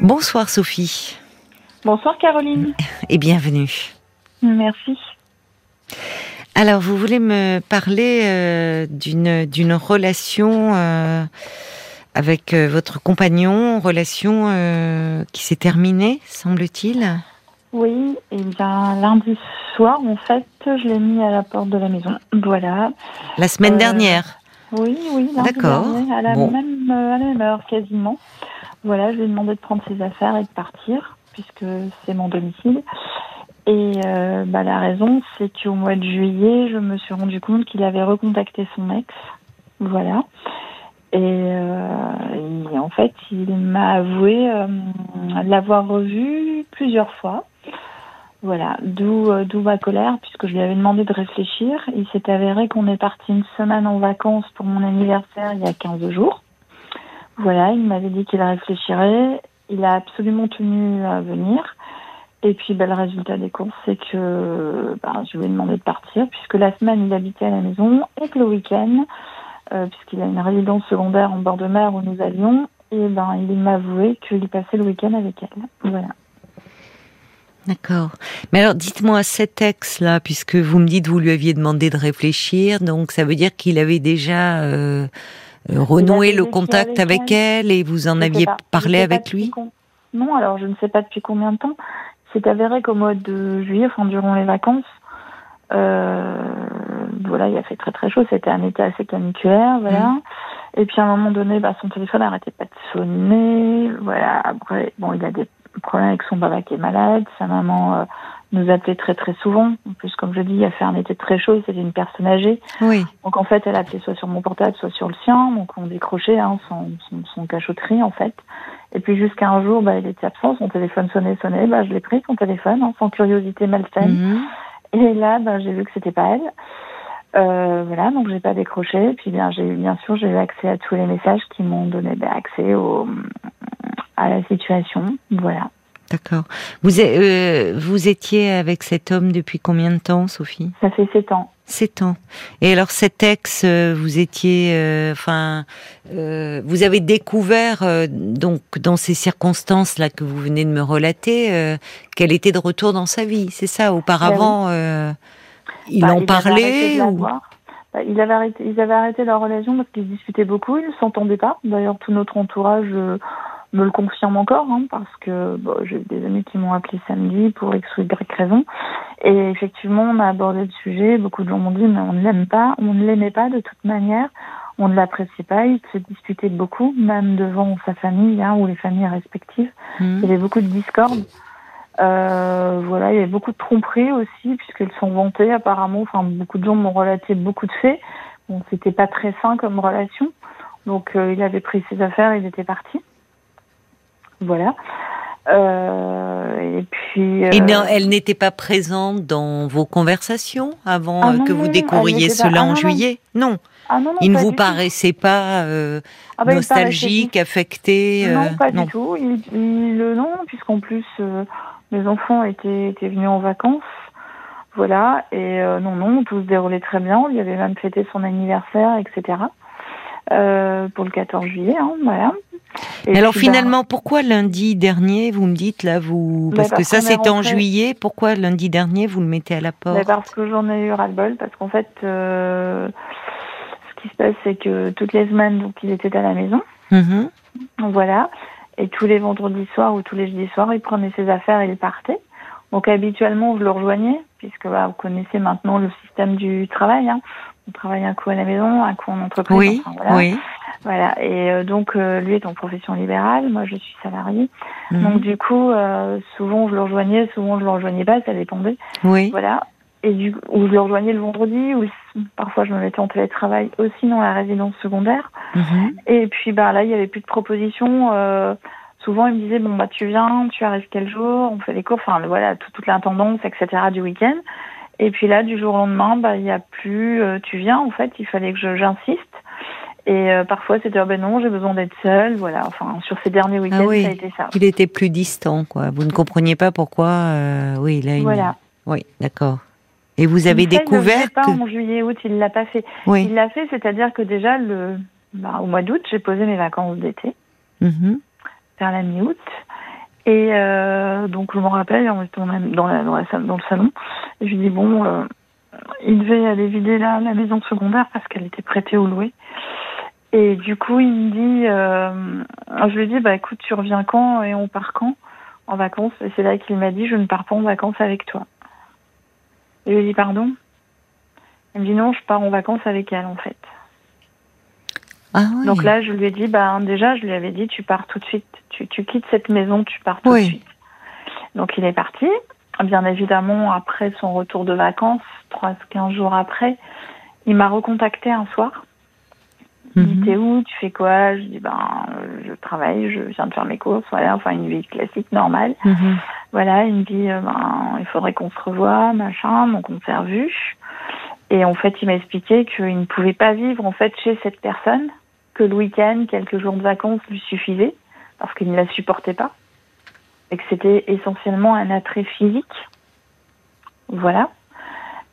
Bonsoir Sophie. Bonsoir Caroline. Et bienvenue. Merci. Alors, vous voulez me parler euh, d'une d'une relation euh, avec euh, votre compagnon, relation qui s'est terminée, semble-t-il? Oui, et bien lundi soir, en fait, je l'ai mis à la porte de la maison. Voilà. La semaine dernière Oui, oui, lundi D'accord. dernier, à la, même, à la même heure quasiment. Voilà, je lui ai demandé de prendre ses affaires et de partir, puisque c'est mon domicile. Et euh, bah, la raison, c'est qu'au mois de juillet, je me suis rendu compte qu'il avait recontacté son ex. Voilà. Et, euh, en fait, il m'a avoué euh, l'avoir revu plusieurs fois. Voilà, d'où euh, d'où ma colère, puisque je lui avais demandé de réfléchir. Il s'est avéré qu'on est parti une semaine en vacances pour mon anniversaire il y a 15 jours. Voilà, il m'avait dit qu'il réfléchirait. Il a absolument tenu à venir. Et puis, ben, le résultat des courses, c'est que ben, je lui ai demandé de partir, puisque la semaine, il habitait à la maison, et que le week-end, euh, puisqu'il a une résidence secondaire en bord de mer où nous allions, et ben, il m'a avoué qu'il passait le week-end avec elle. Voilà. D'accord. Mais alors, dites-moi, cet ex-là, puisque vous me dites vous lui aviez demandé de réfléchir, donc ça veut dire qu'il avait déjà euh, renoué le contact avec, avec elle. et vous en aviez parlé avec lui Non, alors je ne sais pas depuis combien de temps. C'est avéré qu'au mois de juillet, enfin durant les vacances, euh, voilà, il a fait très très chaud. C'était un été assez caniculaire, voilà. Mmh. Et puis à un moment donné, bah, son téléphone n'arrêtait pas de sonner. Voilà. Après, bon, il a des problèmes avec son papa qui est malade. Sa maman euh, nous appelait très très souvent. En plus, comme je dis, il a fait un été très chaud. C'était une personne âgée. Oui. Donc en fait, elle appelait soit sur mon portable, soit sur le sien. Donc on décrochait hein, son, son, son cachotterie en fait. Et puis jusqu'à un jour, bah, il était absent, son téléphone sonnait, sonnait, bah, je l'ai pris, son téléphone, hein, sans curiosité malsaine. Mmh. Et là, bah, j'ai vu que c'était pas elle. Euh, voilà, donc j'ai pas décroché. Puis bien, j'ai eu, bien sûr, j'ai eu accès à tous les messages qui m'ont donné bah, accès au, à la situation. Voilà. D'accord. Vous, euh, vous étiez avec cet homme depuis combien de temps, Sophie? Ça fait sept ans. Sept ans. Et alors cet ex, euh, vous étiez, enfin, euh, vous avez découvert donc dans ces circonstances là que vous venez de me relater, qu'elle était de retour dans sa vie. C'est ça? Auparavant, ben oui. ils bah, en parlaient ou... bah, arrêté, Ils avaient arrêté leur relation parce qu'ils discutaient beaucoup. Ils ne s'entendaient pas. D'ailleurs, tout notre entourage me le confirme encore, hein, parce que bon, j'ai des amis qui m'ont appelé samedi pour X ou Y raison. Et effectivement, on a abordé le sujet. Beaucoup de gens m'ont dit, mais on ne l'aime pas, on ne l'aimait pas de toute manière, on ne l'appréciait pas. Il se disputait beaucoup, même devant sa famille hein, ou les familles respectives. Mmh. Il y avait beaucoup de discorde. Euh, voilà, il y avait beaucoup de tromperies aussi, puisqu'elles sont vantées apparemment. Enfin, beaucoup de gens m'ont relaté beaucoup de faits. Bon, c'était pas très sain comme relation. Donc, euh, il avait pris ses affaires, il était parti. Voilà. Euh, et puis. Euh... Et non, elle n'était pas présente dans vos conversations avant ah non, que vous non, découvriez cela pas... ah en non, juillet? Non. Ah non, il ne vous paraissait tout. pas euh, ah bah, nostalgique, il affecté Non, euh, pas du tout. Il, il, non, puisqu'en plus, euh, les enfants étaient, étaient venus en vacances. Voilà. Et euh, non, non, tout se déroulait très bien. Lui avait même fêté son anniversaire, etc. Euh, pour le 14 juillet, hein, voilà. Et alors finalement, ben, pourquoi lundi dernier, vous me dites là, vous parce, parce que ça c'était en juillet, pourquoi lundi dernier vous le mettez à la porte? Parce que j'en ai eu ras-le-bol, parce qu'en fait, euh, ce qui se passe, c'est que toutes les semaines, donc il était à la maison, -hmm. voilà, et tous les vendredis soirs ou tous les jeudis soirs, il prenait ses affaires et il partait. Donc habituellement, je le rejoignais, puisque bah, vous connaissez maintenant le système du travail. Hein. On travaille un coup à la maison, un coup en entreprise. Oui, enfin, voilà. oui. Voilà. Et euh, donc euh, lui est en profession libérale, moi je suis salariée. Mhm. Mmh. Donc du coup, euh, souvent je le rejoignais, souvent je le rejoignais pas, ça dépendait. Oui. Voilà. Et du ou je le rejoignais le vendredi, ou parfois je me mettais en télétravail aussi dans la résidence secondaire. Mhm. Mmh. Et puis bah là il y avait plus de propositions. Souvent il me disait bon bah tu viens, tu arrives quel jour, on fait les cours, enfin voilà tout, toute l'intendance etc du week-end. Et puis là du jour au lendemain bah il y a plus, euh, tu viens en fait, il fallait que j'insiste. Et euh, parfois c'était ben non j'ai besoin d'être seule, voilà. Enfin sur ces derniers week-ends ah oui, ça a été ça. Il était plus distant quoi. Vous ne compreniez pas pourquoi. Euh, oui là. Une... Voilà. Oui d'accord. Et vous avez découvert il pas que... en juillet août il l'a pas fait. Oui. Il l'a fait c'est-à-dire que déjà le bah, au mois d'août j'ai posé mes vacances d'été. Mm -hmm. vers la mi-août. Et euh, donc je me rappelle, on était dans, la, dans, la, dans le salon, et je lui dis bon, euh, il devait aller vider la, la maison secondaire parce qu'elle était prêtée au louer. Et du coup, il me dit, euh, je lui dis, bah écoute, tu reviens quand et on part quand en vacances? Et c'est là qu'il m'a dit, je ne pars pas en vacances avec toi. Et je lui dis, pardon? Il me dit, non, je pars en vacances avec elle en fait. Ah oui. Donc là, je lui ai dit, bah déjà, je lui avais dit, tu pars tout de suite. Tu, tu quittes cette maison, tu pars tout Oui. de suite. Donc il est parti. Bien évidemment, après son retour de vacances, 3-15 jours après, il m'a recontacté un soir. Il me dit, Mhm. t'es où? Tu fais quoi? Je dis, ben, euh, je travaille, je viens de faire mes courses, voilà, enfin une vie classique, normale. Mhm. Voilà, il me dit, euh, ben, il faudrait qu'on se revoie, machin, donc on s'est revus. Et en fait, il m'a expliqué qu'il ne pouvait pas vivre en fait chez cette personne, que le week-end, quelques jours de vacances lui suffisaient, parce qu'il ne la supportait pas, et que c'était essentiellement un attrait physique. Voilà.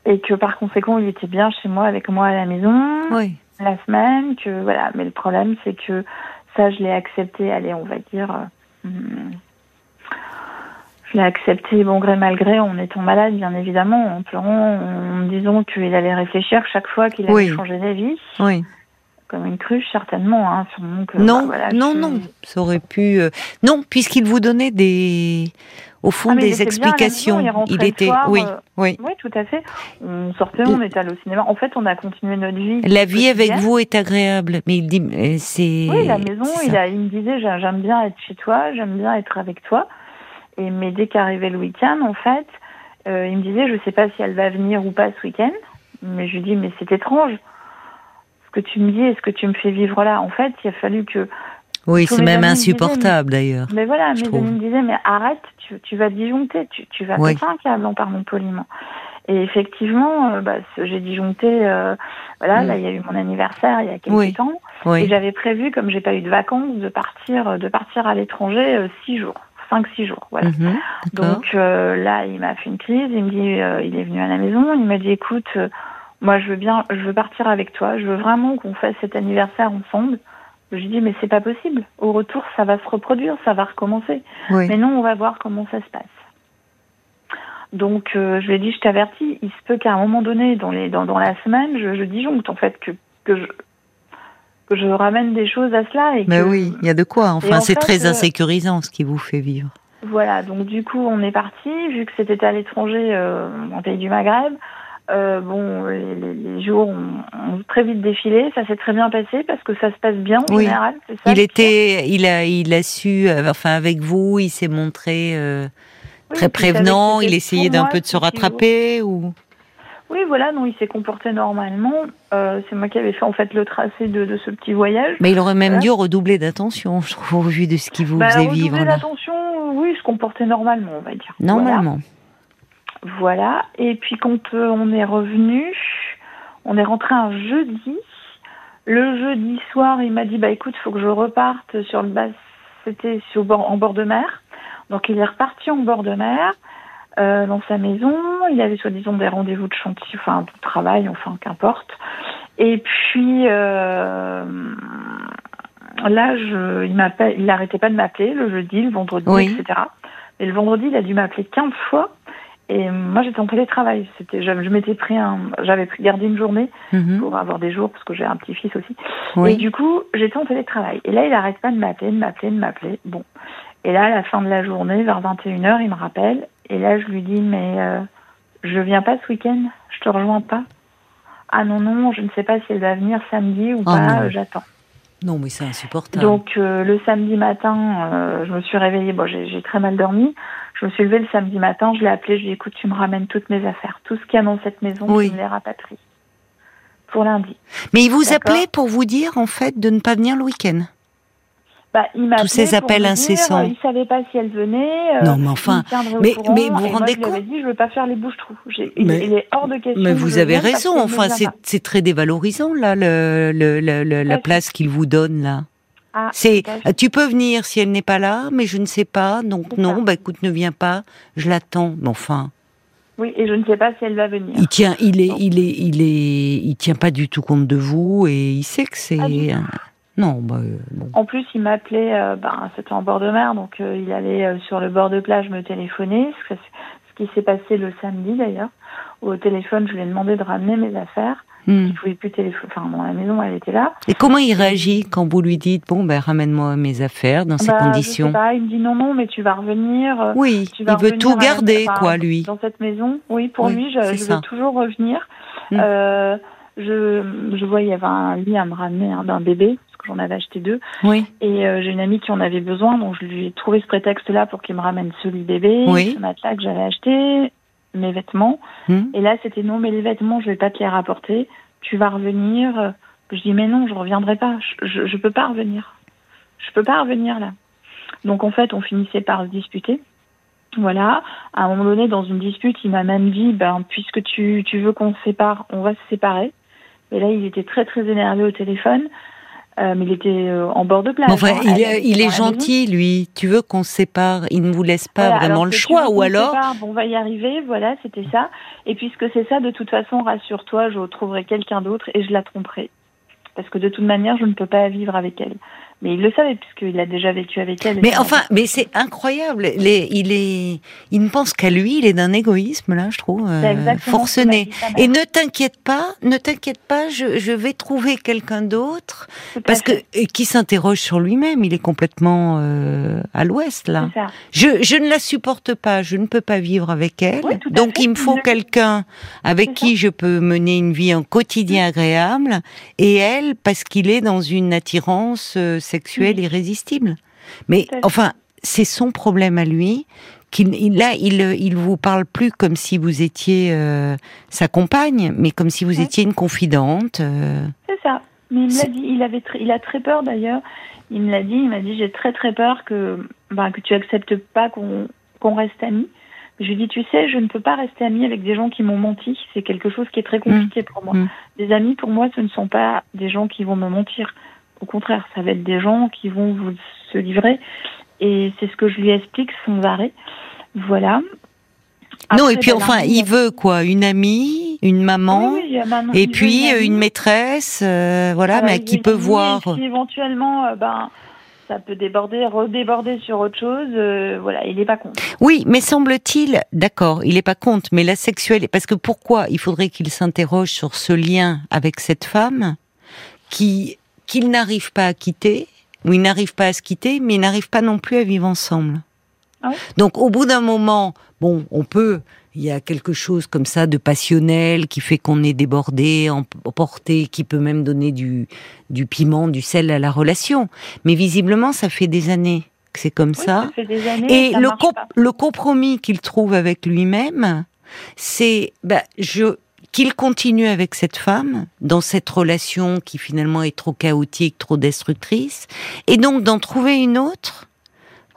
Et que par conséquent, il était bien chez moi, avec moi à la maison, Oui. la semaine, que voilà. Mais le problème, c'est que ça, je l'ai accepté, allez, on va dire. Je l'ai accepté bon gré mal gré en étant malade, bien évidemment, en pleurant, en me disant qu'il allait réfléchir chaque fois qu'il allait Oui. changer d'avis, Oui. comme une cruche, certainement. Hein, sûrement que, Non, bah, voilà, non, je- non. Ça aurait pu. euh, Non, puisqu'il vous donnait des, au fond, Ah, des explications. maison, il était, soir, oui, euh, oui. Oui, tout à fait. On sortait, on était allé au cinéma. En fait, on a continué notre vie. La vie avec vous est agréable, mais il dit, euh, c'est. Oui, la maison, il, a, il me disait j'a- j'aime bien être chez toi, j'aime bien être avec toi. Et mais dès qu'arrivait le week-end, en fait, euh, il me disait je sais pas si elle va venir ou pas ce week-end. Mais je lui dis mais c'est étrange. Ce que tu me dis et ce que tu me fais vivre là, en fait, il a fallu que. Oui, c'est même insupportable d'ailleurs. Mais voilà, mes amis me disaient mais arrête, tu, tu vas disjoncter, tu, tu vas Oui. un câble en parlant poliment. Et effectivement, euh, bah, j'ai disjoncté. euh, voilà, Mm. là il y a eu mon anniversaire il y a quelques Oui. temps. Et Oui. j'avais prévu, comme j'ai pas eu de vacances, de partir, de partir à l'étranger euh, six jours, cinq six jours, voilà. Mhm. Donc euh, là, il m'a fait une crise. Il me dit, euh, il est venu à la maison. Il m'a dit, écoute, euh, moi je veux bien, je veux partir avec toi. Je veux vraiment qu'on fasse cet anniversaire ensemble. Je lui dis, mais c'est pas possible. Au retour, ça va se reproduire, ça va recommencer. Oui. Mais non, on va voir comment ça se passe. Donc je lui ai dit, je t'avertis, il se peut qu'à un moment donné, dans, les, dans, dans la semaine, je, je disjoncte en fait que, que, je, que je ramène des choses à cela. Et Mais que, oui, il y a de quoi. Enfin, en c'est fait, très euh, insécurisant ce qui vous fait vivre. Voilà, donc du coup on est parti, vu que c'était à l'étranger, euh, en pays du Maghreb. Euh, bon, les, jours ont, ont très vite défilé, ça s'est très bien passé parce que ça se passe bien en Oui. général. ça Il était, il a, il a su, euh, enfin avec vous, il s'est montré euh, Oui, très prévenant. Il essayait d'un peu de se rattraper ou. Oui, voilà, non, il s'est comporté normalement. Euh, c'est moi qui avais fait en fait le tracé de, de ce petit voyage. Mais il aurait même Voilà. dû redoubler d'attention, je trouve, au vu de ce qu'il vous Bah, faisait redoubler vivre. là. l'attention, oui, il se comportait normalement, on va dire. Normalement. Voilà. Voilà. Et puis quand euh, on est revenu, on est rentré un jeudi. Le jeudi soir, il m'a dit bah écoute, faut que je reparte sur le bas. C'était sur bord- en bord de mer. Donc il est reparti en bord de mer. Euh, dans sa maison, il avait soi-disant des rendez-vous de chantier, enfin de travail, enfin qu'importe. Et puis euh, là, je, il n'arrêtait pas de m'appeler le jeudi, le vendredi, Oui. etc. Et le vendredi, il a dû m'appeler 15 fois. Et moi, j'étais en télétravail. C'était, je, je m'étais pris un, j'avais pris gardé une journée Mhm. pour avoir des jours parce que j'ai un petit-fils aussi. Et du coup, j'étais en télétravail. Et là, il arrête pas de m'appeler, de m'appeler, de m'appeler. Bon. Et là, à la fin de la journée, vers 21h, il me rappelle. Et là, je lui dis, mais euh, je viens pas ce week-end. Je te rejoins pas. Ah non, non, je ne sais pas si elle va venir samedi ou Oh pas. euh, J'attends. Non, mais c'est insupportable. Donc euh, le samedi matin, euh, je me suis réveillée. Bon, j'ai très mal dormi. Je me suis levée le samedi matin. Je l'ai appelé. Je lui ai dit, écoute, tu me ramènes toutes mes affaires, tout ce qu'il y a dans cette maison, Oui. tu me les rapatries pour lundi. mais il vous appelait pour vous dire, en fait, de ne pas venir le week-end? Bah, il Tous ces appels dire, incessants. euh, il savait pas si elle venait. euh, Non, mais enfin, mais- courant, mais vous vous moi, rendez je compte dit, je veux pas faire les bouches-trous. J'ai- Il, est hors de question. Mais vous je avez raison. Enfin, c'est c'est très dévalorisant là, le, le- le- le- la place qu'il vous donne là. Ah, C'est, tu peux venir si elle n'est pas là, mais je ne sais pas, donc C'est non, ça. bah écoute, ne viens pas, je l'attends. Mais enfin, Oui, et je ne sais pas si elle va venir. il tient, il est, il est, il est, il tient pas du tout compte de vous et il sait que c'est. Pas Non, bah, En plus, il m'appelait, ben, c'était en bord de mer, donc il allait sur le bord de plage me téléphoner, ce, qui s'est passé le samedi d'ailleurs. Au téléphone, je lui ai demandé de ramener mes affaires. Hmm. Il pouvait plus téléphoner. Enfin, dans la maison, elle était là. Et comment il réagit quand vous lui dites bon ben ramène-moi mes affaires dans ces bah, conditions Il me dit non non mais tu vas revenir. Oui, il veut tout garder quoi lui. Dans cette maison, oui pour lui je, je veux toujours revenir. Hmm. Je, je vois il y avait un lit à me ramener hein, d'un bébé parce que j'en avais acheté deux. Oui. Et euh, j'ai une amie qui en avait besoin donc je lui ai trouvé ce prétexte là pour qu'il me ramène ce lit bébé, oui. ce matelas que j'avais acheté, mes vêtements. Hmm. Et là c'était non mais les vêtements je vais pas te les rapporter tu vas revenir. Je dis, mais non, je reviendrai pas. Je, je, peux pas revenir. Je peux pas revenir là. Donc en fait, on finissait par se disputer. Voilà. À un moment donné, dans une dispute, il m'a même dit, ben, puisque tu, tu veux qu'on se sépare, on va se séparer. Et là, il était très très énervé au téléphone. Euh, mais il était euh, en bord de plage. Enfin, hein, il, est, il est gentil, lui. Tu veux qu'on se sépare? Il ne vous laisse pas vraiment le choix, ou alors? On va y arriver, voilà, c'était ça. Et puisque c'est ça, de toute façon, rassure-toi, je trouverai quelqu'un d'autre et je la tromperai. Parce que de toute manière, je ne peux pas vivre avec elle. Mais il le savait puisqu'il a déjà vécu avec elle. Mais enfin, mais c'est incroyable. il est, il ne pense qu'à lui. Il est d'un égoïsme là, je trouve, euh, forcené. Et ne t'inquiète pas, ne t'inquiète pas. Je, je, vais trouver quelqu'un d'autre parce que qui s'interroge sur lui-même. Il est complètement euh, à l'ouest là. Je, je ne la supporte pas. Je ne peux pas vivre avec elle. donc il me faut quelqu'un avec qui je peux mener une vie en quotidien agréable. Et elle, parce qu'il est dans une attirance. Euh, sexuel irrésistible. Mais enfin, c'est son problème à lui. Qu'il, là, il, il vous parle plus comme si vous étiez euh, sa compagne, mais comme si vous étiez une confidente. Euh. C'est ça. Mais il l'a dit. Il avait, il a très peur d'ailleurs. Il me l'a dit. Il m'a dit j'ai très très peur que, ben, que tu acceptes pas qu'on, qu'on reste amis. Je lui dis, tu sais, je ne peux pas rester amie avec des gens qui m'ont menti. C'est quelque chose qui est très compliqué mmh. pour moi. Mmh. Des amis, pour moi, ce ne sont pas des gens qui vont me mentir. Au contraire, ça va être des gens qui vont vous se livrer. Et c'est ce que je lui explique sans arrêt. Voilà. non, et puis enfin, il veut quoi? Une amie, une maman, et puis une, maîtresse, euh, voilà, mais qui peut voir. éventuellement, euh, ben, ça peut déborder, redéborder sur autre chose. Euh, voilà, il n'est pas contre. Oui, mais semble-t-il, d'accord, il n'est pas contre, mais la sexuelle, parce que pourquoi il faudrait qu'il s'interroge sur ce lien avec cette femme qui qu'il n'arrive pas à quitter, ou il n'arrive pas à se quitter, mais il n'arrive pas non plus à vivre ensemble. Ah Donc au bout d'un moment, bon, on peut, il y a quelque chose comme ça de passionnel qui fait qu'on est débordé, emporté, qui peut même donner du, du piment, du sel à la relation. Mais visiblement, ça fait des années que c'est comme ça. et le, le compromis qu'il trouve avec lui-même, c'est, bah, je, qu'il continue avec cette femme dans cette relation qui finalement est trop chaotique, trop destructrice, et donc d'en trouver une autre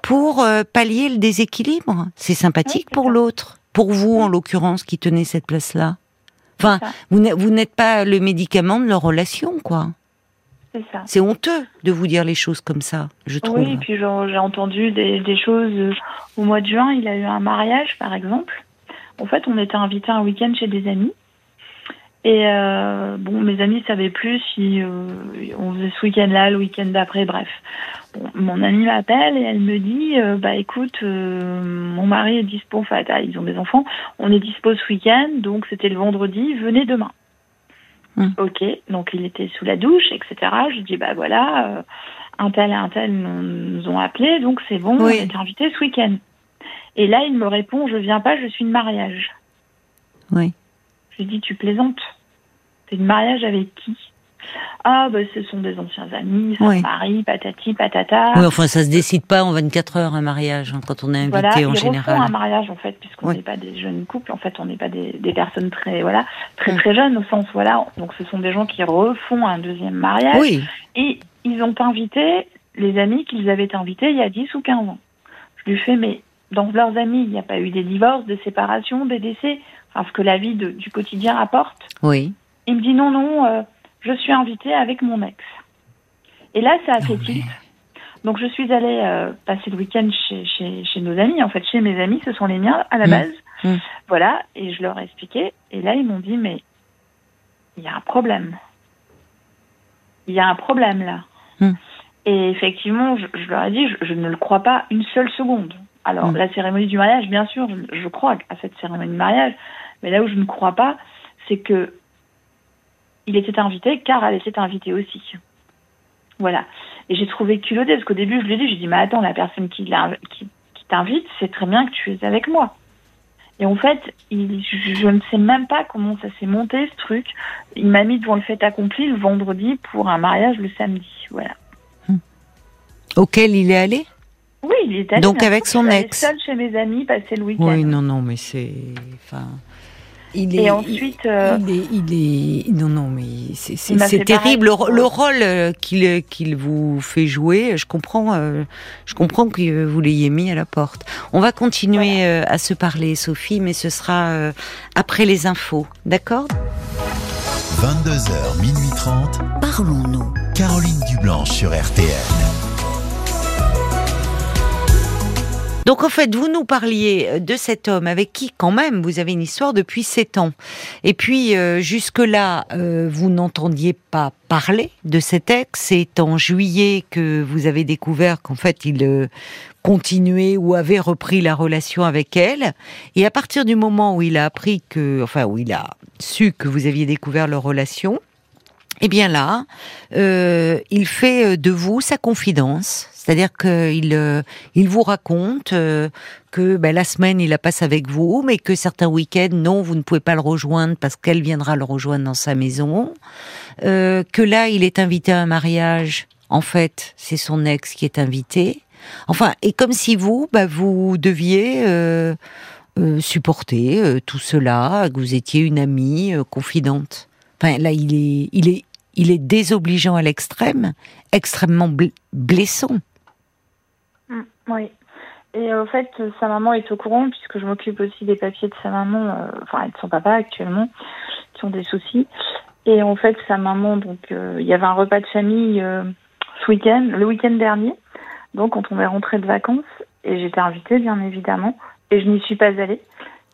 pour euh, pallier le déséquilibre. C'est sympathique pour l'autre, pour vous en l'occurrence qui tenez cette place-là. Enfin, vous n'êtes pas le médicament de leur relation, quoi. C'est honteux de vous dire les choses comme ça, je trouve. Oui, et puis j'ai entendu des, des, choses. Euh, au mois de juin, il a eu un mariage, par exemple. En fait, on était invité un week-end chez des amis. Et euh, bon, mes amis savaient plus si euh, on faisait ce week-end-là, le week-end d'après, bref. mon amie m'appelle et elle me dit, euh, bah écoute, mon mari est dispo, enfin ils ont des enfants, on est dispo ce week-end, donc c'était le vendredi, venez demain. Hum. Ok, donc il était sous la douche, etc. Je dis, bah voilà, un tel et un tel nous ont appelé, donc c'est bon, on est invité ce week-end. Et là, il me répond, je viens pas, je suis de mariage. Oui. Je lui dis, tu plaisantes. T'es de mariage avec qui? Ah, bah, ce sont des anciens amis, son mari, patati, patata. Oui, enfin, ça se décide pas en 24 heures un mariage, hein, quand on est invité voilà, en général. un mariage, en fait, puisqu'on n'est pas des jeunes couples, en fait, on n'est pas des, des, personnes très, voilà, très, très jeunes, au sens, voilà. Donc, ce sont des gens qui refont un deuxième mariage. Oui. Et ils ont invité les amis qu'ils avaient invités il y a 10 ou 15 ans. Je lui fais, mais dans leurs amis, il n'y a pas eu des divorces, des séparations, des décès ce que la vie du quotidien apporte. Oui. Il me dit non, non, euh, je suis invitée avec mon ex. Et là, ça a fait tilt. Donc, je suis allée euh, passer le week-end chez, chez, nos amis, en fait, chez mes amis, ce sont les miens à la mmh. base. Mmh. Voilà, et je leur ai expliqué. Et là, ils m'ont dit, mais il y a un problème. Il y a un problème là. Hmm. Et effectivement, je, leur ai dit, je, ne le crois pas une seule seconde. Alors, hmm. la cérémonie du mariage, bien sûr, je, crois à cette cérémonie de mariage, mais là où je ne crois pas, c'est que il était invité car elle était invitée aussi. Voilà. Et j'ai trouvé culotté, parce qu'au début, je lui ai dit, j'ai dit, mais attends, la personne qui, qui, qui t'invite, c'est très bien que tu es avec moi. Et en fait, il, je, ne sais même pas comment ça s'est monté ce truc. Il m'a mis devant le fait accompli le vendredi pour un mariage le samedi. Voilà. Auquel il est allé? Oui, il est allé. Donc avec son ex. seul chez mes amis passer le week-end. Oui, non, non, mais c'est. Enfin, et ensuite, euh, il, est, non, non, mais c'est terrible. Le, rôle euh, qu'il qu'il vous fait jouer, je comprends, euh, je comprends que vous l'ayez mis à la porte. On va continuer à se parler, Sophie, mais ce sera après les infos, d'accord? 22h, minuit 30. Parlons-nous. Caroline Dublanche sur RTN. Donc en fait, vous nous parliez euh, de cet homme avec qui quand même vous avez une histoire depuis sept ans. Et puis euh, jusque-là, euh, vous n'entendiez pas parler de cet ex. C'est en juillet que vous avez découvert qu'en fait il continuait ou avait repris la relation avec elle. Et à partir du moment où il a appris que, enfin où il a su que vous aviez découvert leur relation, eh bien là, il fait de vous sa confidence, c'est-à-dire qu'il euh, il vous raconte euh, que ben, la semaine il la passe avec vous, mais que certains week-ends non, vous ne pouvez pas le rejoindre parce qu'elle viendra le rejoindre dans sa maison. Euh, que là il est invité à un mariage. En fait, c'est son ex qui est invité. Enfin, et comme si vous, ben, vous deviez supporter tout cela, que vous étiez une amie confidente. Enfin, là, il est, il est, il est désobligeant à l'extrême, extrêmement blessant. Oui. Et euh, au fait, sa maman est au courant puisque je m'occupe aussi des papiers de sa maman, euh, enfin de son papa actuellement, qui ont des soucis. Et en fait, sa maman, donc euh, il y avait un repas de famille ce week-end, le week-end dernier, donc quand on est rentré de vacances, et j'étais invitée bien évidemment, et je n'y suis pas allée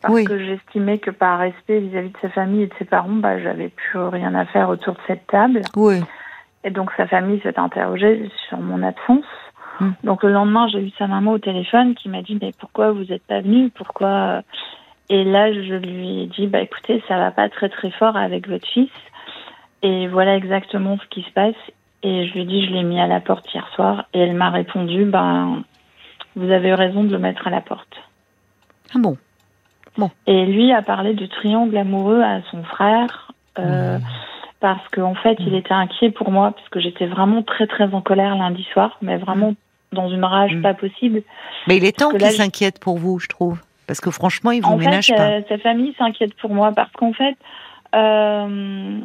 parce que j'estimais que par respect vis-à-vis de sa famille et de ses parents, bah j'avais plus rien à faire autour de cette table. Oui. Et donc sa famille s'est interrogée sur mon absence. Hmm. Donc le lendemain, j'ai eu sa maman au téléphone qui m'a dit mais pourquoi vous n'êtes pas venu Pourquoi Et là, je lui ai dit bah écoutez, ça va pas très très fort avec votre fils. Et voilà exactement ce qui se passe. Et je lui ai dit je l'ai mis à la porte hier soir. Et elle m'a répondu ben vous avez eu raison de le mettre à la porte. Ah bon? Bon. Et lui a parlé de triangle amoureux à son frère. Euh, parce qu'en fait, il était inquiet pour moi, parce que j'étais vraiment très très en colère lundi soir, mais vraiment dans une rage mm. pas possible. Mais il est temps qu'il s'inquiète pour vous, je trouve. Parce que franchement, il vous en ménage fait, pas. Euh, sa famille s'inquiète pour moi parce qu'en fait, euh,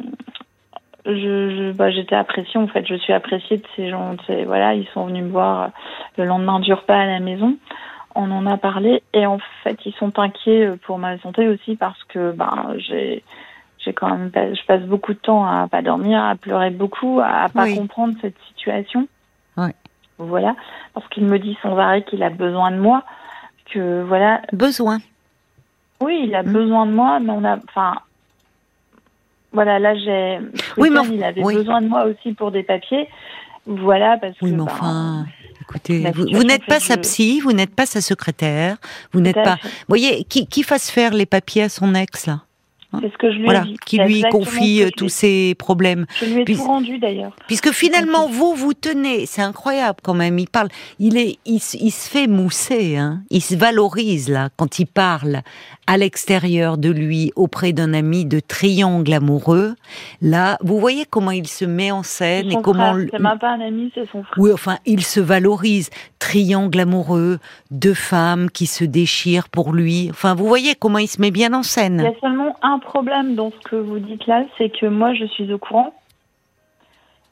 je, bah, j'étais appréciée. En fait, je suis appréciée de ces gens. voilà, ils sont venus me voir le lendemain du repas à la maison. On en a parlé et en fait, ils sont inquiets pour ma santé aussi parce que ben j'ai j'ai quand même je passe beaucoup de temps à pas dormir, à pleurer beaucoup, à, pas comprendre cette situation. Ouais. Voilà, parce qu'il me dit sans arrêt qu'il a besoin de moi, que voilà. Besoin. Oui, il a hmm. besoin de moi, mais on a, enfin, voilà, là j'ai. Oui, mais il avait besoin de moi aussi pour des papiers. Voilà, parce oui, que. Mais ben, enfin, écoutez, vous, n'êtes pas sa psy, vous n'êtes pas sa secrétaire, vous n'êtes pas. Vous voyez, qui, qui fasse faire les papiers à son ex là? C'est ce que je lui voilà, ai dit. Qui lui confie euh, tous ses problèmes. Je lui ai tout rendu d'ailleurs. Puisque finalement, vous, vous tenez, c'est incroyable quand même, il parle, il, est, il, il se fait mousser, hein, il se valorise là, quand il parle à l'extérieur de lui, auprès d'un ami de triangle amoureux. Là, vous voyez comment il se met en scène et comment. C'est même pas un ami, c'est son frère. Oui, enfin, il se valorise. Triangle amoureux, deux femmes qui se déchirent pour lui. Enfin, vous voyez comment il se met bien en scène. Il y a seulement un problème dans ce que vous dites là, c'est que moi, je suis au courant.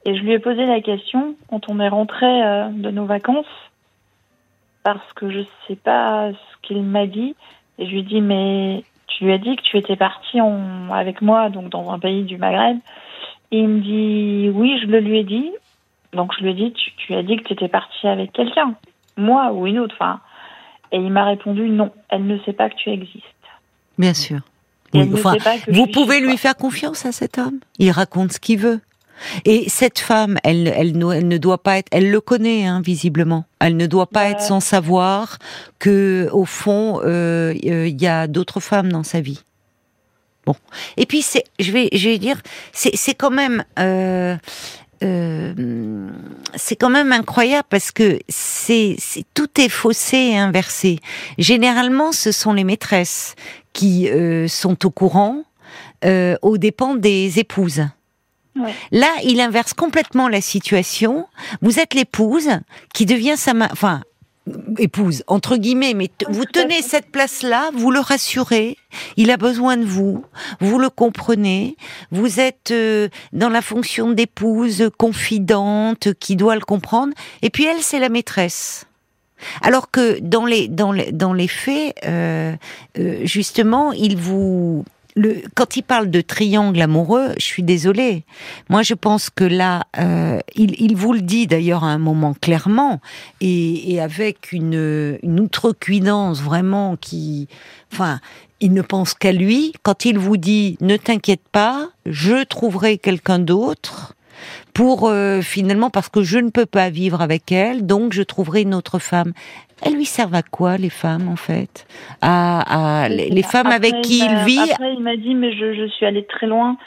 Et je lui ai posé la question quand on est rentré euh, de nos vacances, parce que je ne sais pas ce qu'il m'a dit. Et je lui ai dit, mais tu lui as dit que tu étais parti avec moi, donc dans un pays du Maghreb. Il me dit, oui, je le lui ai dit. Donc je lui ai dit, tu, tu as dit que tu étais parti avec quelqu'un, moi ou une autre. Enfin, et il m'a répondu, non, elle ne sait pas que tu existes. Bien sûr. Enfin, vous pouvez lui faire confiance à cet homme. Il raconte ce qu'il veut. Et cette femme, elle, elle, ne doit pas être, elle le connaît hein, visiblement. Elle ne doit pas être sans savoir que, au fond, euh, euh, il y a d'autres femmes dans sa vie. Bon. Et puis c'est, je vais, je vais dire, c'est, c'est quand même. Euh, c'est quand même incroyable parce que c'est, tout est faussé et inversé. Généralement, ce sont les maîtresses qui sont au courant aux dépens des épouses. Là, il inverse complètement la situation. Vous êtes l'épouse qui devient sa enfin, épouse, entre guillemets, mais vous tenez cette place-là, vous le rassurez, il a besoin de vous, vous le comprenez, vous êtes euh, dans la fonction d'épouse confidente qui doit le comprendre, et puis elle, c'est la maîtresse. Alors que dans les dans les dans les faits, euh, euh, justement, il vous quand il parle de triangle amoureux, je suis désolée. Moi, je pense que là, euh, il, vous le dit d'ailleurs à un moment clairement et, avec une, une, outrecuidance vraiment qui, enfin, il ne pense qu'à lui. Quand il vous dit ne t'inquiète pas, je trouverai quelqu'un d'autre pour euh, finalement parce que je ne peux pas vivre avec elle, donc je trouverai une autre femme. Elles lui servent à quoi les femmes en fait? À, les, femmes avec qui il vit Après il m'a dit mais je, je, suis allée très loin.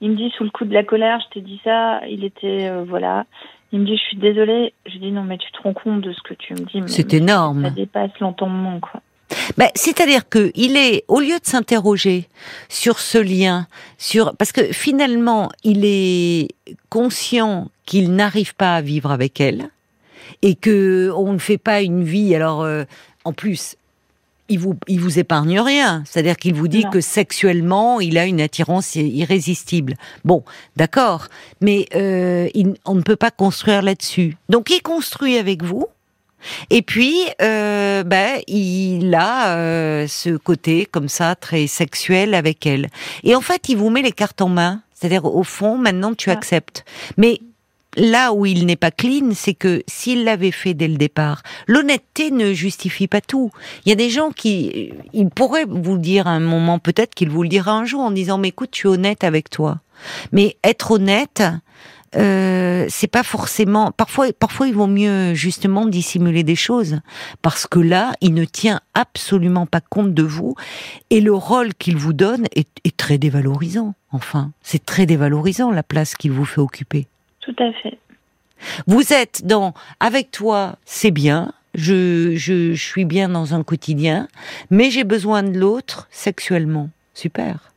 Il me dit sous le coup de la colère, je t'ai dit ça. Il était euh, voilà. Il me dit je suis désolée. Je dis non mais tu te rends compte de ce que tu me dis. C'est énorme. Ça dépasse l'entendement quoi. Ben, c'est-à-dire que il est, au lieu de s'interroger sur ce lien, sur parce que finalement il est conscient qu'il n'arrive pas à vivre avec elle et que on ne fait pas une vie. Alors, euh, en plus, il vous, il vous épargne rien. C'est-à-dire qu'il vous dit que sexuellement, il a une attirance irrésistible. Bon, d'accord, mais euh, on ne peut pas construire là-dessus. Donc, il construit avec vous. Et puis, euh, ben, il a ce côté comme ça très sexuel avec elle. Et en fait, il vous met les cartes en main. C'est-à-dire, au fond, maintenant, tu acceptes. Mais là où il n'est pas clean, c'est que s'il l'avait fait dès le départ, l'honnêteté ne justifie pas tout. Il y a des gens qui, il pourrait vous dire à un moment, peut-être qu'il vous le dira un jour en disant, mais écoute, tu es honnête avec toi. Mais être honnête, euh, c'est pas forcément. Parfois, parfois, il vaut mieux justement dissimuler des choses parce que là, il ne tient absolument pas compte de vous et le rôle qu'il vous donne est, est très dévalorisant. Enfin, c'est très dévalorisant la place qu'il vous fait occuper. Tout à fait. Vous êtes dans avec toi, c'est bien. Je, je, je suis bien dans un quotidien, mais j'ai besoin de l'autre sexuellement. Super.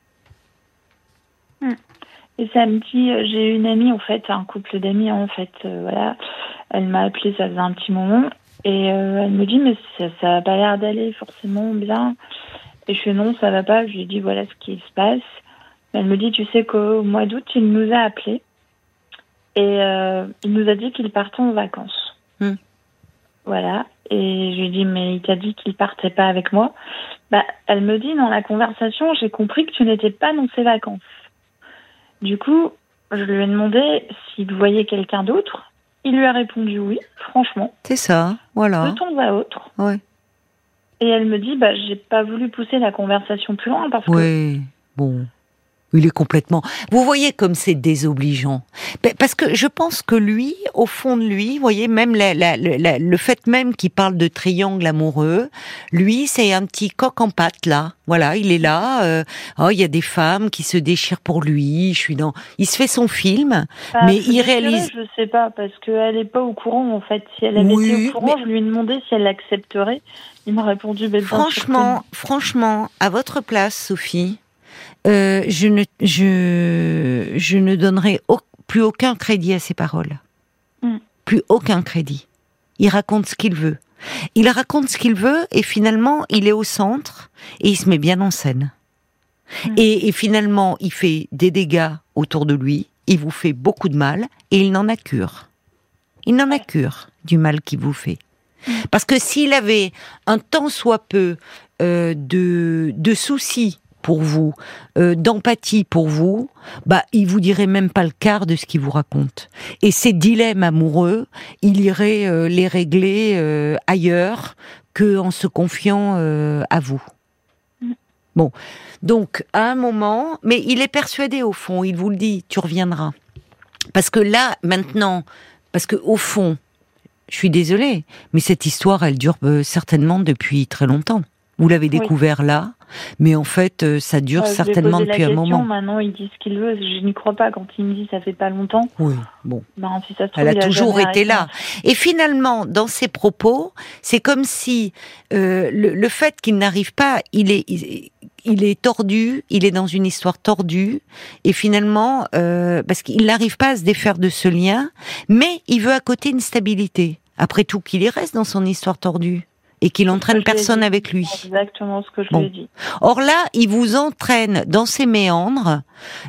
Et samedi, euh, j'ai une amie en fait, un couple d'amis en fait, euh, voilà. Elle m'a appelé, ça faisait un petit moment, et euh, elle me dit mais ça, n'a pas l'air d'aller forcément bien. Et je fais non, ça va pas. Je lui dis voilà ce qui se passe. Elle me dit tu sais qu'au mois d'août, il nous a appelés et euh, il nous a dit qu'il partait en vacances. Hmm. Voilà. Et je lui dit, mais il t'a dit qu'il partait pas avec moi? Bah, elle me dit, dans la conversation, j'ai compris que tu n'étais pas dans ses vacances. Du coup, je lui ai demandé s'il voyait quelqu'un d'autre. Il lui a répondu oui, franchement. C'est ça, voilà. De temps à autre. Ouais. Et elle me dit, bah, j'ai pas voulu pousser la conversation plus loin parce que. Oui, bon. Il est complètement. Vous voyez comme c'est désobligeant. Parce que je pense que lui, au fond de lui, vous voyez, même le fait même qu'il parle de triangle amoureux, lui, c'est un petit coq en pâte là. Voilà, il est là. Euh, oh, il y a des femmes qui se déchirent pour lui. Je suis dans. Il se fait son film, bah, mais il réalise. Je sais pas parce qu'elle n'est pas au courant en fait. Si elle avait été au courant, je lui ai demandé si elle l'accepterait. Il m'a répondu. Ben, franchement, franchement, à votre place, Sophie euh, je, ne, je, je ne donnerai plus aucun crédit à ses paroles. Mm. Plus aucun crédit. Il raconte ce qu'il veut. Il raconte ce qu'il veut et finalement, il est au centre et il se met bien en scène. Mm. Et, finalement, il fait des dégâts autour de lui, il vous fait beaucoup de mal et il n'en a cure. Il n'en a cure du mal qu'il vous fait. Mm. Parce que s'il avait un tant soit peu euh, de, de soucis pour vous, euh, d'empathie pour vous, bah il vous dirait même pas le quart de ce qu'il vous raconte. Et ces dilemmes amoureux, il irait euh, les régler euh, ailleurs que en se confiant à vous. Bon, donc à un moment, mais il est persuadé au fond, il vous le dit, tu reviendras. Parce que là, maintenant, parce que au fond, je suis désolée, mais cette histoire, elle dure certainement depuis très longtemps. Vous l'avez découvert là, mais en fait, euh, ça dure certainement depuis un moment. Maintenant, il dit ce qu'il veut. Je n'y crois pas quand il me dit ça fait pas longtemps. Oui, bon. Ben, si ça Elle a toujours été là. Et finalement, dans ses propos, c'est comme si euh, le, le, fait qu'il n'arrive pas, il est, il est tordu, il est dans une histoire tordue, et finalement, euh, parce qu'il n'arrive pas à se défaire de ce lien, mais il veut à côté une stabilité. Après tout, qu'il y reste dans son histoire tordue et qu'il entraîne personne avec lui. Exactement ce que je lui ai dit. Or là, il vous entraîne dans ses méandres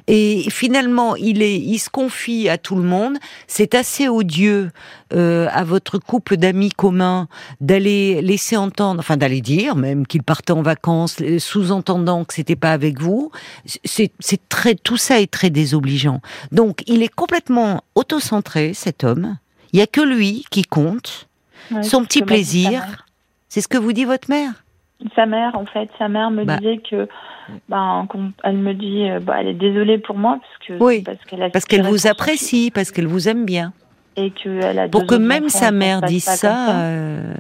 et finalement, il est, il se confie à tout le monde. C'est assez odieux euh, à votre couple d'amis communs d'aller laisser entendre, enfin d'aller dire même qu'il partait en vacances, euh, sous-entendant que c'était pas avec vous. C'est, c'est très, tout ça est très désobligeant. Donc, il est complètement autocentré, cet homme. Il y a que lui qui compte. son petit plaisir c'est ce que vous dit votre mère? Sa mère, en fait, sa mère me bah. disait que, ben, elle me dit, euh, bah, elle est désolée pour moi parce que oui, parce qu'elle vous apprécie, parce qu'elle vous aime bien. Et qu'elle a pour que même sa mère dise ça, euh,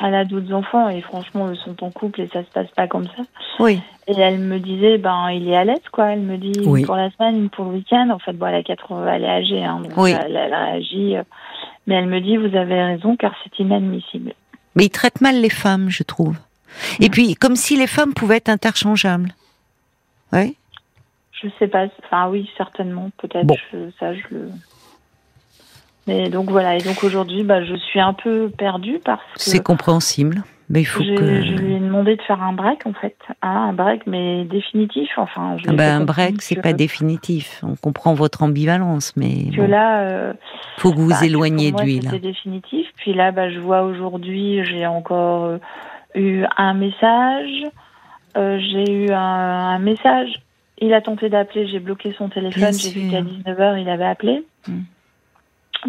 elle a d'autres enfants et franchement ils sont en couple et ça se passe pas comme ça. Oui. Et elle me disait ben il est à l'aise quoi. Elle me dit pour la semaine, pour le week-end. En fait bon elle a 80, elle est âgée hein, donc elle, elle, réagit. Euh, mais elle me dit vous avez raison car c'est inadmissible. Mais il traite mal les femmes, je trouve. Et puis, comme si les femmes pouvaient être interchangeables. Oui Je sais pas. Enfin, oui, certainement. Peut-être. Ça, je le. Mais donc voilà. Et donc aujourd'hui, bah, je suis un peu perdue parce que. C'est compréhensible. Mais il faut que... Je lui ai demandé de faire un break, en fait. Ah, un break, mais définitif. Enfin, ah ben, un break, c'est pas définitif. On comprend votre ambivalence, mais. Que là. Euh, faut que vous vous bah, éloigniez de lui, là. C'est définitif. Puis là, bah, je vois aujourd'hui, j'ai encore euh, eu un message. Euh, j'ai eu un, message. Il a tenté d'appeler, j'ai bloqué son téléphone. J'ai vu qu'à 19h, il avait appelé. Hmm.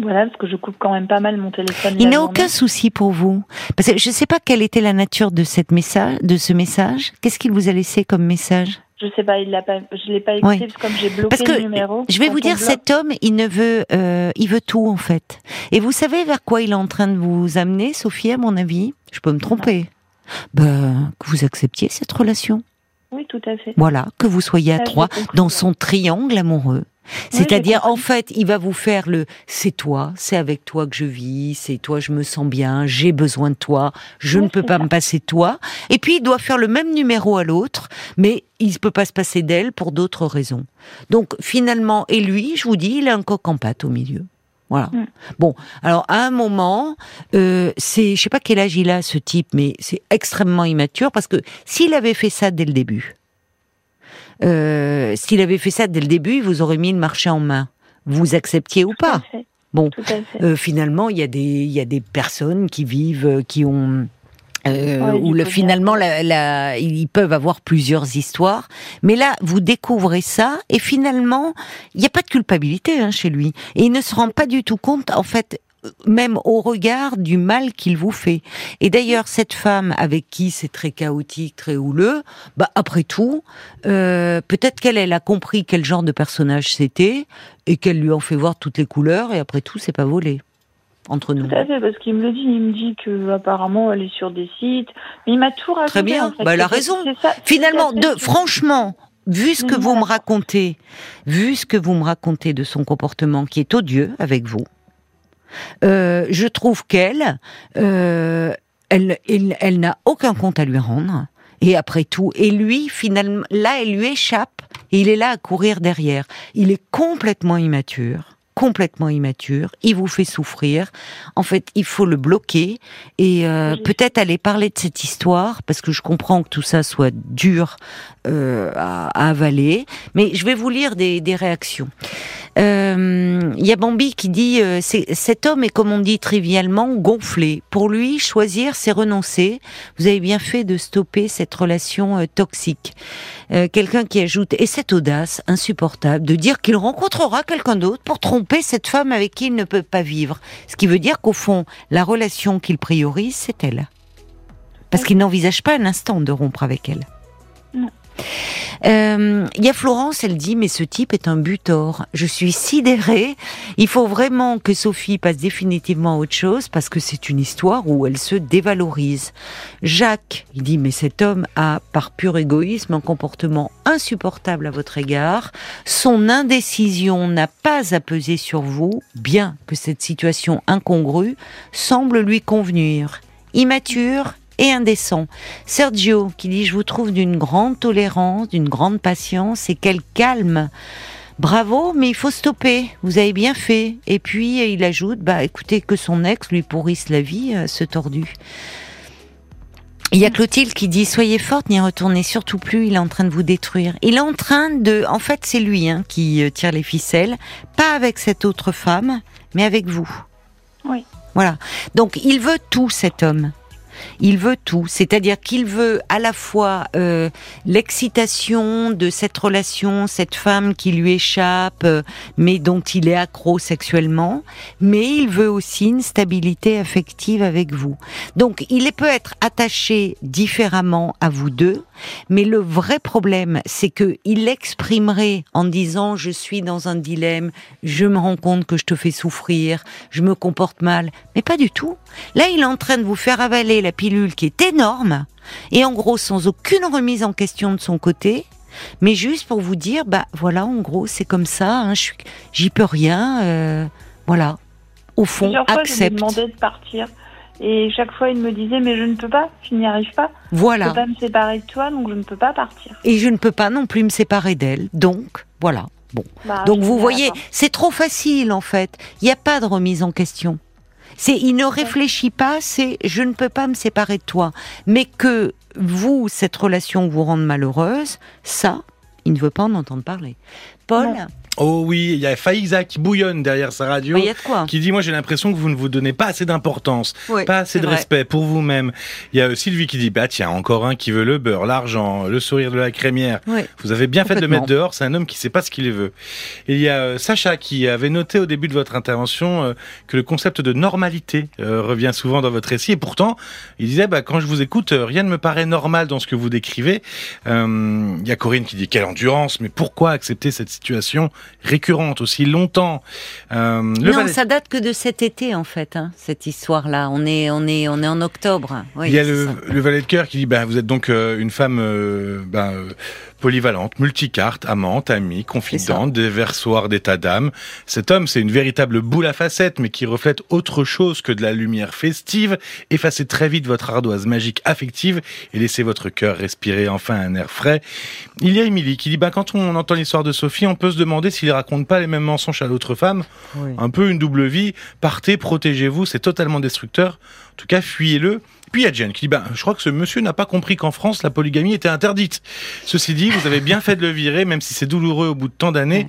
Voilà, parce que je coupe quand même pas mal mon téléphone. Il n'a aucun souci pour vous. Parce que je ne sais pas quelle était la nature de, cette message, de ce message. Qu'est-ce qu'il vous a laissé comme message? Je sais pas, il l'a pas, je l'ai pas écouté parce que comme j'ai bloqué le numéro. Je vais vous dire, cet homme, il ne veut, euh, il veut tout en fait. Et vous savez vers quoi il est en train de vous amener, Sophie, à mon avis? Je peux me tromper. Ben, que vous acceptiez cette relation. Oui, tout à fait. Voilà, que vous soyez à trois dans son triangle amoureux. C'est-à-dire, en fait, il va vous faire le c'est toi, c'est avec toi que je vis, c'est toi, je me sens bien, j'ai besoin de toi, je ne peux pas me passer de toi. Et puis, il doit faire le même numéro à l'autre, mais il ne peut pas se passer d'elle pour d'autres raisons. Donc, finalement, et lui, je vous dis, il a un coq en pâte au milieu. Voilà. Mm. Bon, alors à un moment, euh, c'est, je sais pas quel âge il a ce type, mais c'est extrêmement immature parce que s'il avait fait ça dès le début, euh, s'il avait fait ça dès le début, il vous aurait mis le marché en main. Vous acceptiez ou pas Bon, euh, finalement, il y a des il y a des personnes qui vivent, euh, qui ont euh, où le, finalement la, la, ils peuvent avoir plusieurs histoires, mais là vous découvrez ça et finalement il n'y a pas de culpabilité hein, chez lui. Et il ne se rend pas du tout compte en fait même au regard du mal qu'il vous fait. Et d'ailleurs, cette femme avec qui c'est très chaotique, très houleux, bah après tout, euh, peut-être qu'elle elle a compris quel genre de personnage c'était et qu'elle lui en fait voir toutes les couleurs. Et après tout, c'est pas volé entre nous. Tout à fait, parce qu'il me le dit. Il me dit que apparemment elle est sur des sites. Mais il m'a tout raconté. Très bien. Bah, elle a raison. Finalement, de franchement, vu ce que vous me racontez, vu ce que vous me racontez de son comportement qui est odieux avec vous, euh, je trouve qu'elle, euh, elle, elle, n'a aucun compte à lui rendre. Et après tout, et lui, finalement, là, elle lui échappe. Et il est là à courir derrière. Il est complètement immature complètement immature, il vous fait souffrir. En fait, il faut le bloquer et euh, peut-être aller parler de cette histoire parce que je comprends que tout ça soit dur euh, à, avaler. Mais je vais vous lire des, des réactions. Euh, il y a Bambi qui dit euh, cet homme est comme on dit trivialement gonflé. Pour lui, choisir c'est renoncer. Vous avez bien fait de stopper cette relation euh, toxique. Quelqu'un qui ajoute et cette audace insupportable de dire qu'il rencontrera quelqu'un d'autre pour tromper cette femme avec qui il ne peut pas vivre. Ce qui veut dire qu'au fond, la relation qu'il priorise, c'est elle. Parce qu'il n'envisage pas un instant de rompre avec elle. Euh, Il y a Florence, elle dit, mais ce type est un butor. Je suis sidérée. Il faut vraiment que Sophie passe définitivement à autre chose parce que c'est une histoire où elle se dévalorise. Jacques, il dit, mais cet homme a, par pur égoïsme, un comportement insupportable à votre égard. Son indécision n'a pas à peser sur vous, bien que cette situation incongrue semble lui convenir. Immature et indécent. Sergio qui dit je vous trouve d'une grande tolérance, d'une grande patience et quel calme. Bravo, mais il faut stopper. Vous avez bien fait. Et puis il ajoute bah écoutez que son ex lui pourrisse la vie, euh, ce tordu. Il y a Clotilde qui dit soyez forte, n'y retournez surtout plus. Il est en train de vous détruire. Il est en train de, en fait, c'est lui hein, qui euh, tire les ficelles, pas avec cette autre femme, mais avec vous. Oui. Voilà. Donc il veut tout cet homme. Il veut tout, c'est-à-dire qu'il veut à la fois euh, l'excitation de cette relation, cette femme qui lui échappe, euh, mais dont il est accro sexuellement, mais il veut aussi une stabilité affective avec vous. Donc il peut être attaché différemment à vous deux, mais le vrai problème, c'est que il l'exprimerait en disant je suis dans un dilemme, je me rends compte que je te fais souffrir, je me comporte mal, mais pas du tout. Là, il est en train de vous faire avaler la pilule qui est énorme et en gros sans aucune remise en question de son côté. Mais juste pour vous dire, bah voilà, en gros, c'est comme ça. Hein, J'y peux rien. euh, voilà. Au fond, Plusieurs fois, je lui demandais de partir. Et chaque fois, il me disait, mais je ne peux pas, je n'y arrive pas. Je ne Voilà. peux pas me séparer de toi, donc je ne peux pas partir. Et je ne peux pas non plus me séparer d'elle. Donc, voilà. Bon. Bah, Donc vous voyez, c'est trop facile en fait. Il n'y a pas de remise en question. C'est il ne réfléchit pas, c'est je ne peux pas me séparer de toi. Mais que vous, cette relation vous rende malheureuse, ça, il ne veut pas en entendre parler. Paul, Non. Oh oui, il y a Faïza qui bouillonne derrière sa radio. il y a de quoi Qui dit, moi j'ai l'impression que vous ne vous donnez pas assez d'importance, Oui, pas assez de vrai. respect pour vous-même. Il y a Sylvie qui dit, bah tiens, encore un qui veut le beurre, l'argent, le sourire de la crémière. Oui. Vous avez bien fait de le mettre dehors, c'est un homme qui sait pas ce qu'il veut. Et il y a euh, Sacha qui avait noté au début de votre intervention euh, que le concept de normalité euh, revient souvent dans votre récit. Et pourtant, il disait, bah, quand je vous écoute, rien ne me paraît normal dans ce que vous décrivez. Euh, Il y a Corinne qui dit, quelle endurance, mais pourquoi accepter cette situation récurrente aussi longtemps Euh, non, ça date que de cet été en fait, hein, cette histoire-là. On est, on est, on est en octobre. Oui, il y a le, le valet de cœur qui dit ben, vous êtes donc euh, une femme euh, ben, euh, polyvalente, multicarte, amante, amie, confidente, déversoir d'état d'âme. Cet homme, c'est une véritable boule à facettes, mais qui reflète autre chose que de la lumière festive. Effacez très vite votre ardoise magique affective et laissez votre cœur respirer enfin un air frais. Il y a Émilie qui dit ben, quand on entend l'histoire de Sophie, on peut se demander s'il raconte pas les mêmes mensonges à l'autre femme. Oui. Un peu une double vie. Partez, protégez-vous, c'est totalement destructeur. En tout cas, fuyez-le. Puis il y a Jen qui dit, ben, je crois que ce monsieur n'a pas compris qu'en France, la polygamie était interdite. Ceci dit, vous avez bien fait de le virer, même si c'est douloureux au bout de tant d'années.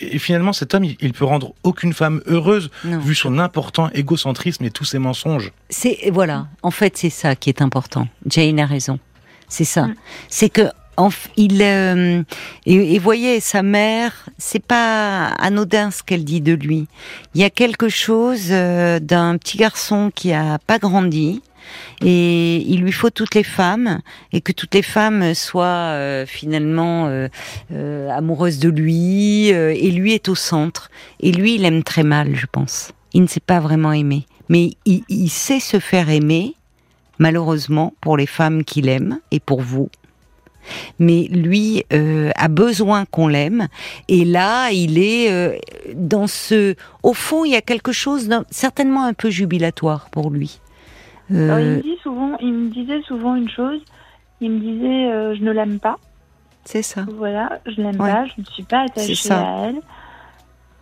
Et finalement, cet homme, il- peut rendre aucune femme heureuse, Non. vu son important égocentrisme et tous ses mensonges. C'est voilà. En fait, c'est ça qui est important. Jane a raison. C'est ça. Mm. C'est que il euh, et, et voyez sa mère, c'est pas anodin ce qu'elle dit de lui. Il y a quelque chose euh, d'un petit garçon qui a pas grandi et il lui faut toutes les femmes et que toutes les femmes soient euh, finalement euh, euh, amoureuses de lui et lui est au centre. Et lui il aime très mal je pense. Il ne sait pas vraiment aimer mais il, sait se faire aimer malheureusement pour les femmes qu'il aime et pour vous. Mais lui a besoin qu'on l'aime. Et là il est dans ce au fond il y a quelque chose certainement un peu jubilatoire pour lui Il, Euh, me dit souvent, il me disait souvent une chose. Il me disait, euh, je ne l'aime pas. c'est ça Voilà, je l'aime Ouais. pas, je ne suis pas attachée à elle.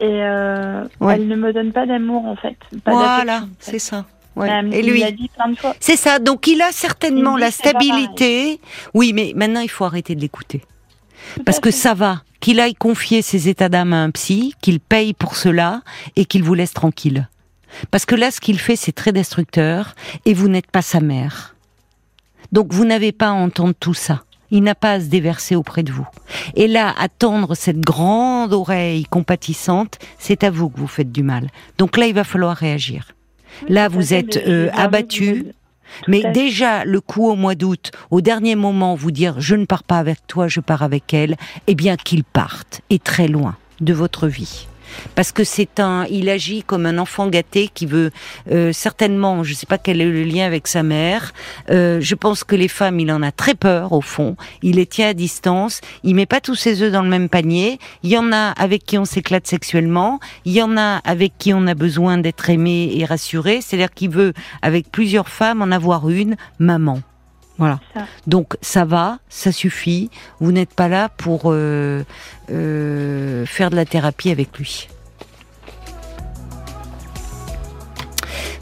Et euh, Ouais. elle ne me donne pas d'amour, en fait. Pas voilà d'affection, en fait. c'est ça Ouais. Et il lui l'a dit plein de fois. C'est ça. Donc il a certainement Il la stabilité. Oui, mais maintenant il faut arrêter de l'écouter Tout parce que fait. ça va. Qu'il aille confier ses états d'âme à un psy, qu'il paye pour cela et qu'il vous laisse tranquille. Parce que là, ce qu'il fait, c'est très destructeur et vous n'êtes pas sa mère. Donc vous n'avez pas à entendre tout ça. Il n'a pas à se déverser auprès de vous. Et là, attendre cette grande oreille compatissante, c'est à vous que vous faites du mal. Donc là, il va falloir réagir. Oui, là, vous fait, êtes, euh, abattu. Mais déjà, le coup au mois d'août, au dernier moment, vous dire je ne pars pas avec toi, je pars avec elle, eh bien qu'il parte, et très loin de votre vie parce que c'est un, il agit comme un enfant gâté qui veut euh, certainement, je ne sais pas quel est le lien avec sa mère. Euh, je pense que les femmes, il en a très peur au fond. Il les tient à distance. Il met pas tous ses œufs dans le même panier. Il y en a avec qui on s'éclate sexuellement. Il y en a avec qui on a besoin d'être aimé et rassuré. C'est-à-dire qu'il veut avec plusieurs femmes en avoir une maman. Voilà. Donc ça va, ça suffit. Vous n'êtes pas là pour euh, euh, faire de la thérapie avec lui.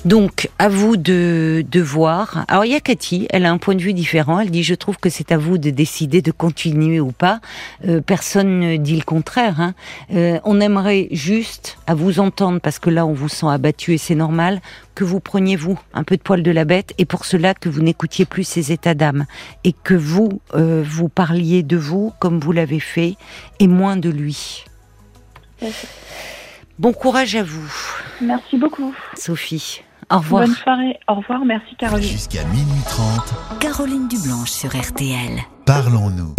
Donc, à vous de, de voir. Alors, il y a Cathy, elle a un point de vue différent. Elle dit, je trouve que c'est à vous de décider de continuer ou pas. Euh, personne ne dit le contraire. Hein. Euh, on aimerait juste, à vous entendre, parce que là, on vous sent abattu et c'est normal, que vous preniez, vous, un peu de poil de la bête, et pour cela, que vous n'écoutiez plus ces états d'âme. Et que vous, euh, vous parliez de vous, comme vous l'avez fait, et moins de lui. Bon courage à vous. Merci beaucoup. Sophie. Au revoir. Bonne soirée. Au revoir. Merci Caroline. Jusqu'à minuit 30. Caroline Dublanche sur RTL. Parlons-nous.